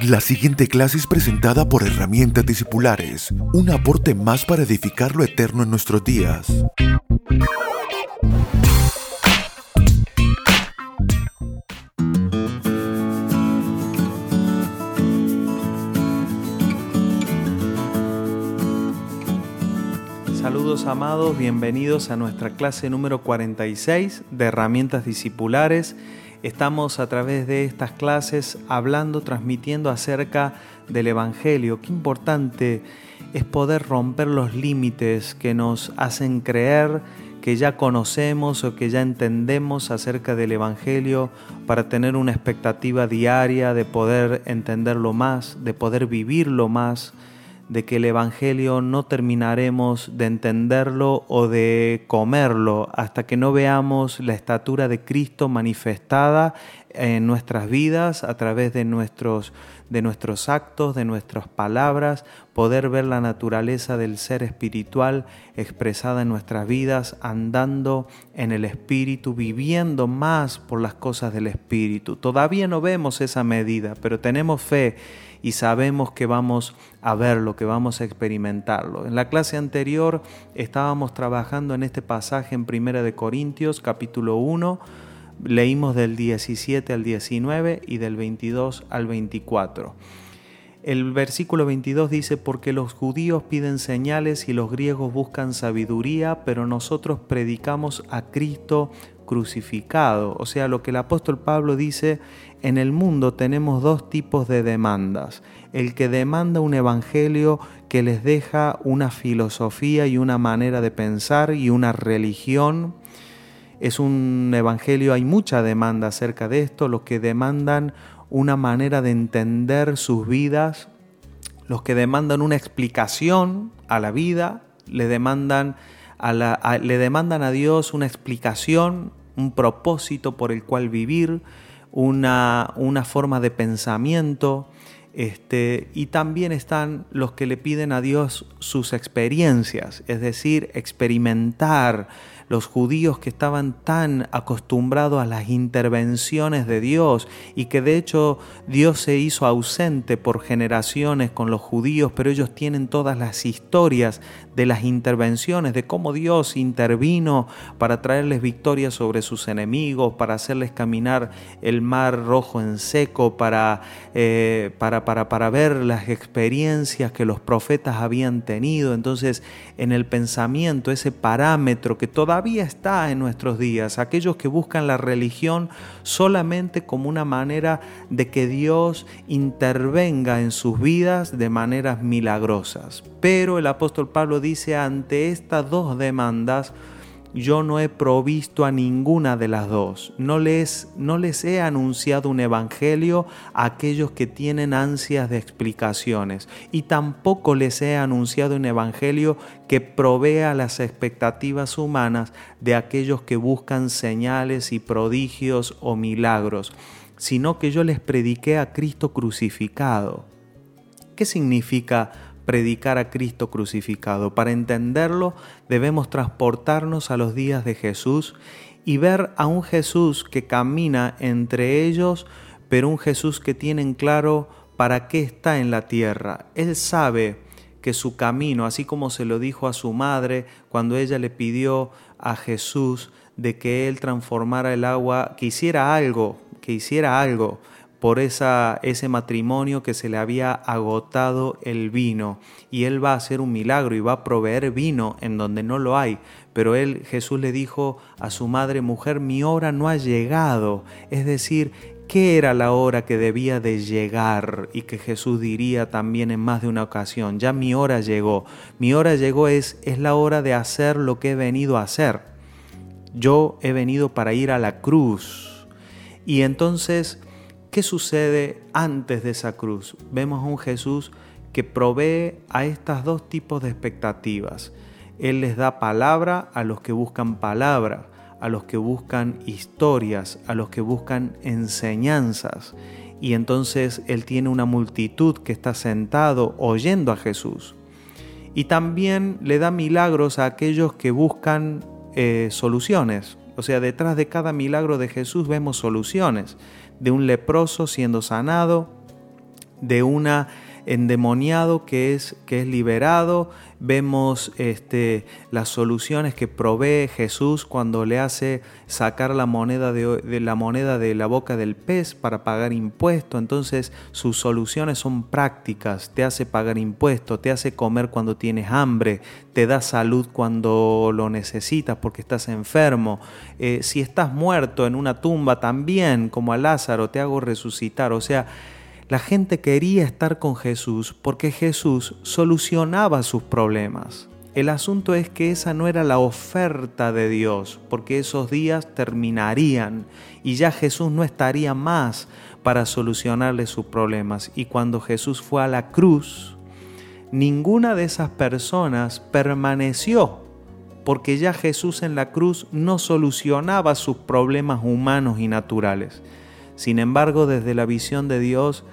La siguiente clase es presentada por Herramientas Discipulares, un aporte más para edificar lo eterno en nuestros días. Saludos amados, bienvenidos a nuestra clase número 46 de Herramientas Discipulares. Estamos a través de estas clases hablando, transmitiendo acerca del Evangelio. Qué importante es poder romper los límites que nos hacen creer que ya conocemos o que ya entendemos acerca del Evangelio para tener una expectativa diaria de poder entenderlo más, de poder vivirlo más de que el Evangelio no terminaremos de entenderlo o de comerlo hasta que no veamos la estatura de Cristo manifestada en nuestras vidas a través de nuestros, de nuestros actos, de nuestras palabras, poder ver la naturaleza del ser espiritual expresada en nuestras vidas, andando en el Espíritu, viviendo más por las cosas del Espíritu. Todavía no vemos esa medida, pero tenemos fe y sabemos que vamos a verlo, que vamos a experimentarlo. En la clase anterior estábamos trabajando en este pasaje en Primera de Corintios, capítulo 1, leímos del 17 al 19 y del 22 al 24. El versículo 22 dice, porque los judíos piden señales y los griegos buscan sabiduría, pero nosotros predicamos a Cristo crucificado. O sea, lo que el apóstol Pablo dice, en el mundo tenemos dos tipos de demandas. El que demanda un evangelio que les deja una filosofía y una manera de pensar y una religión. Es un evangelio, hay mucha demanda acerca de esto, los que demandan una manera de entender sus vidas, los que demandan una explicación a la vida, le demandan a, le demandan a Dios una explicación, un propósito por el cual vivir, una, una forma de pensamiento. Este, y también están los que le piden a Dios sus experiencias, es decir, experimentar los judíos que estaban tan acostumbrados a las intervenciones de Dios y que de hecho Dios se hizo ausente por generaciones con los judíos, pero ellos tienen todas las historias de las intervenciones, de cómo Dios intervino para traerles victoria sobre sus enemigos, para hacerles caminar el mar rojo en seco, para, eh, para, para, para ver las experiencias que los profetas habían tenido. Entonces, en el pensamiento, ese parámetro que todavía está en nuestros días, aquellos que buscan la religión solamente como una manera de que Dios intervenga en sus vidas de maneras milagrosas. Pero el apóstol Pablo dice, ante estas dos demandas, yo no he provisto a ninguna de las dos. No les, no les he anunciado un evangelio a aquellos que tienen ansias de explicaciones. Y tampoco les he anunciado un evangelio que provea las expectativas humanas de aquellos que buscan señales y prodigios o milagros, sino que yo les prediqué a Cristo crucificado. ¿Qué significa predicar a Cristo crucificado. Para entenderlo debemos transportarnos a los días de Jesús y ver a un Jesús que camina entre ellos, pero un Jesús que tiene en claro para qué está en la tierra. Él sabe que su camino, así como se lo dijo a su madre cuando ella le pidió a Jesús de que él transformara el agua, que hiciera algo, que hiciera algo por esa, ese matrimonio que se le había agotado el vino y él va a hacer un milagro y va a proveer vino en donde no lo hay. Pero él, Jesús le dijo a su madre, mujer, mi hora no ha llegado. Es decir, ¿qué era la hora que debía de llegar? Y que Jesús diría también en más de una ocasión, ya mi hora llegó. Mi hora llegó es, es la hora de hacer lo que he venido a hacer. Yo he venido para ir a la cruz. Y entonces ¿Qué sucede antes de esa cruz? Vemos a un Jesús que provee a estas dos tipos de expectativas. Él les da palabra a los que buscan palabra, a los que buscan historias, a los que buscan enseñanzas. Y entonces Él tiene una multitud que está sentado oyendo a Jesús. Y también le da milagros a aquellos que buscan eh, soluciones. O sea, detrás de cada milagro de Jesús vemos soluciones. De un leproso siendo sanado, de una endemoniado que es, que es liberado, vemos este, las soluciones que provee Jesús cuando le hace sacar la moneda de, la moneda de la boca del pez para pagar impuesto. Entonces sus soluciones son prácticas, te hace pagar impuesto, te hace comer cuando tienes hambre, te da salud cuando lo necesitas porque estás enfermo. Eh, si estás muerto en una tumba también, como a Lázaro, te hago resucitar. O sea, la gente quería estar con Jesús porque Jesús solucionaba sus problemas. El asunto es que esa no era la oferta de Dios, porque esos días terminarían y ya Jesús no estaría más para solucionarle sus problemas. Y cuando Jesús fue a la cruz, ninguna de esas personas permaneció, porque ya Jesús en la cruz no solucionaba sus problemas humanos y naturales. Sin embargo, desde la visión de Dios,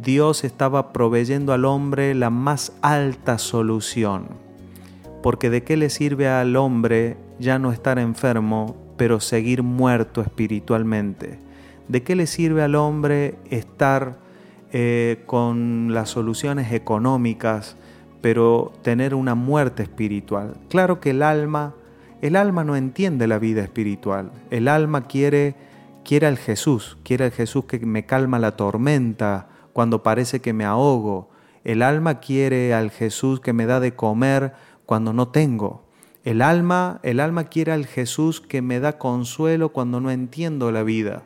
Dios estaba proveyendo al hombre la más alta solución. Porque de qué le sirve al hombre ya no estar enfermo, pero seguir muerto espiritualmente. ¿De qué le sirve al hombre estar eh, con las soluciones económicas, pero tener una muerte espiritual? Claro que el alma, el alma no entiende la vida espiritual. El alma quiere, quiere al Jesús, quiere al Jesús que me calma la tormenta, cuando parece que me ahogo. El alma quiere al Jesús que me da de comer cuando no tengo. El alma, el alma quiere al Jesús que me da consuelo cuando no entiendo la vida.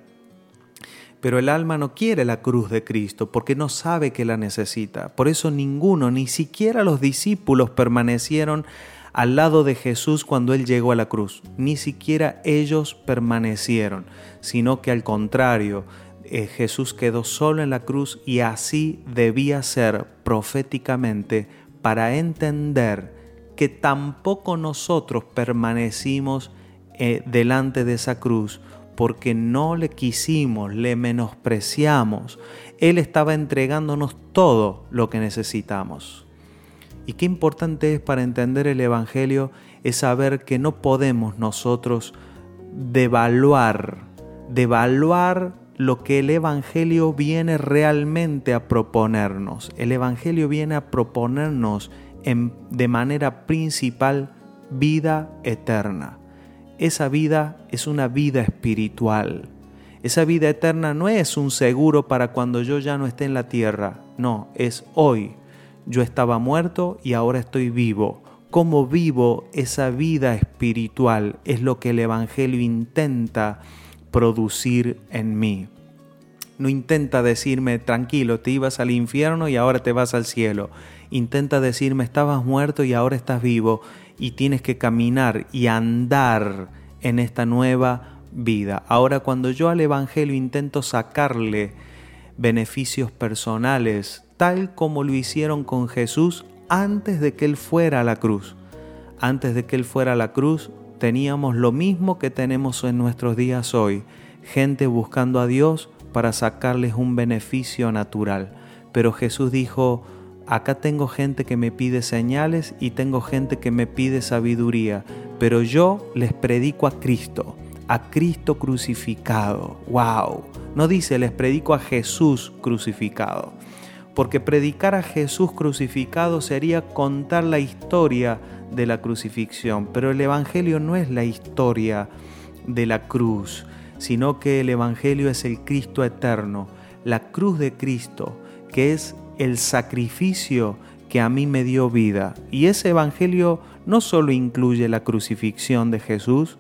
Pero el alma no quiere la cruz de Cristo porque no sabe que la necesita. Por eso ninguno, ni siquiera los discípulos permanecieron al lado de Jesús cuando Él llegó a la cruz. Ni siquiera ellos permanecieron, sino que al contrario, eh, Jesús quedó solo en la cruz y así debía ser proféticamente para entender que tampoco nosotros permanecimos eh, delante de esa cruz porque no le quisimos, le menospreciamos. Él estaba entregándonos todo lo que necesitamos. Y qué importante es para entender el Evangelio es saber que no podemos nosotros devaluar, devaluar lo que el Evangelio viene realmente a proponernos. El Evangelio viene a proponernos de manera principal vida eterna. Esa vida es una vida espiritual. Esa vida eterna no es un seguro para cuando yo ya no esté en la tierra. No, es hoy. Yo estaba muerto y ahora estoy vivo. ¿Cómo vivo esa vida espiritual? Es lo que el Evangelio intenta producir en mí. No intenta decirme, tranquilo, te ibas al infierno y ahora te vas al cielo. Intenta decirme, estabas muerto y ahora estás vivo y tienes que caminar y andar en esta nueva vida. Ahora cuando yo al Evangelio intento sacarle beneficios personales, tal como lo hicieron con Jesús antes de que Él fuera a la cruz. Antes de que Él fuera a la cruz, teníamos lo mismo que tenemos en nuestros días hoy, gente buscando a Dios para sacarles un beneficio natural. Pero Jesús dijo, acá tengo gente que me pide señales y tengo gente que me pide sabiduría, pero yo les predico a Cristo, a Cristo crucificado. ¡Wow! No dice les predico a Jesús crucificado, porque predicar a Jesús crucificado sería contar la historia de la crucifixión, pero el Evangelio no es la historia de la cruz, sino que el Evangelio es el Cristo eterno, la cruz de Cristo, que es el sacrificio que a mí me dio vida. Y ese Evangelio no solo incluye la crucifixión de Jesús,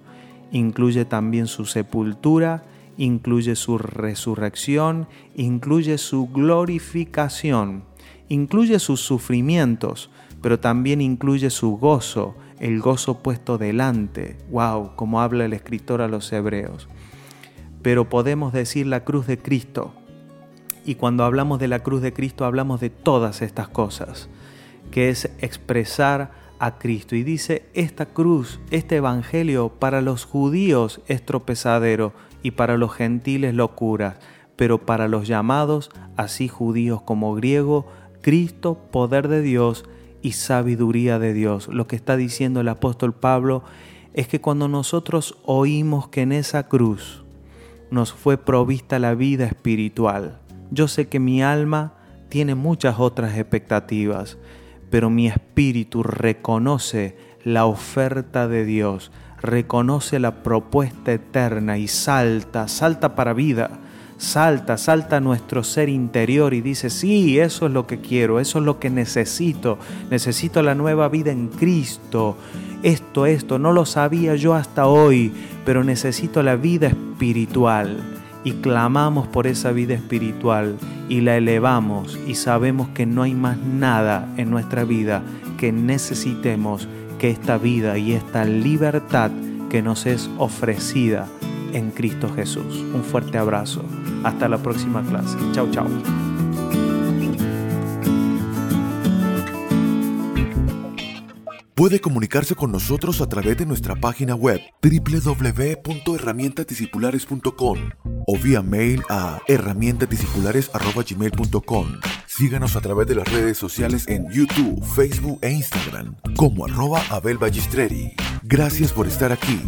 incluye también su sepultura, incluye su resurrección, incluye su glorificación, incluye sus sufrimientos, pero también incluye su gozo, el gozo puesto delante. ¡Wow! Como habla el escritor a los hebreos. Pero podemos decir la cruz de Cristo. Y cuando hablamos de la cruz de Cristo hablamos de todas estas cosas, que es expresar a Cristo. Y dice, esta cruz, este Evangelio para los judíos es tropezadero y para los gentiles locura, pero para los llamados, así judíos como griegos, Cristo, poder de Dios y sabiduría de Dios. Lo que está diciendo el apóstol Pablo es que cuando nosotros oímos que en esa cruz nos fue provista la vida espiritual, yo sé que mi alma tiene muchas otras expectativas, pero mi espíritu reconoce la oferta de Dios, reconoce la propuesta eterna y salta, salta para vida, salta, salta a nuestro ser interior y dice, sí, eso es lo que quiero, eso es lo que necesito, necesito la nueva vida en Cristo, esto, esto, no lo sabía yo hasta hoy, pero necesito la vida espiritual. Y clamamos por esa vida espiritual y la elevamos y sabemos que no hay más nada en nuestra vida que necesitemos que esta vida y esta libertad que nos es ofrecida en Cristo Jesús. Un fuerte abrazo. Hasta la próxima clase. Chao, chao. Puede comunicarse con nosotros a través de nuestra página web www.herramientadiscipulares.com o vía mail a herramientadiscipulares.gmail.com. Síganos a través de las redes sociales en YouTube, Facebook e Instagram como arroba Abel Gracias por estar aquí.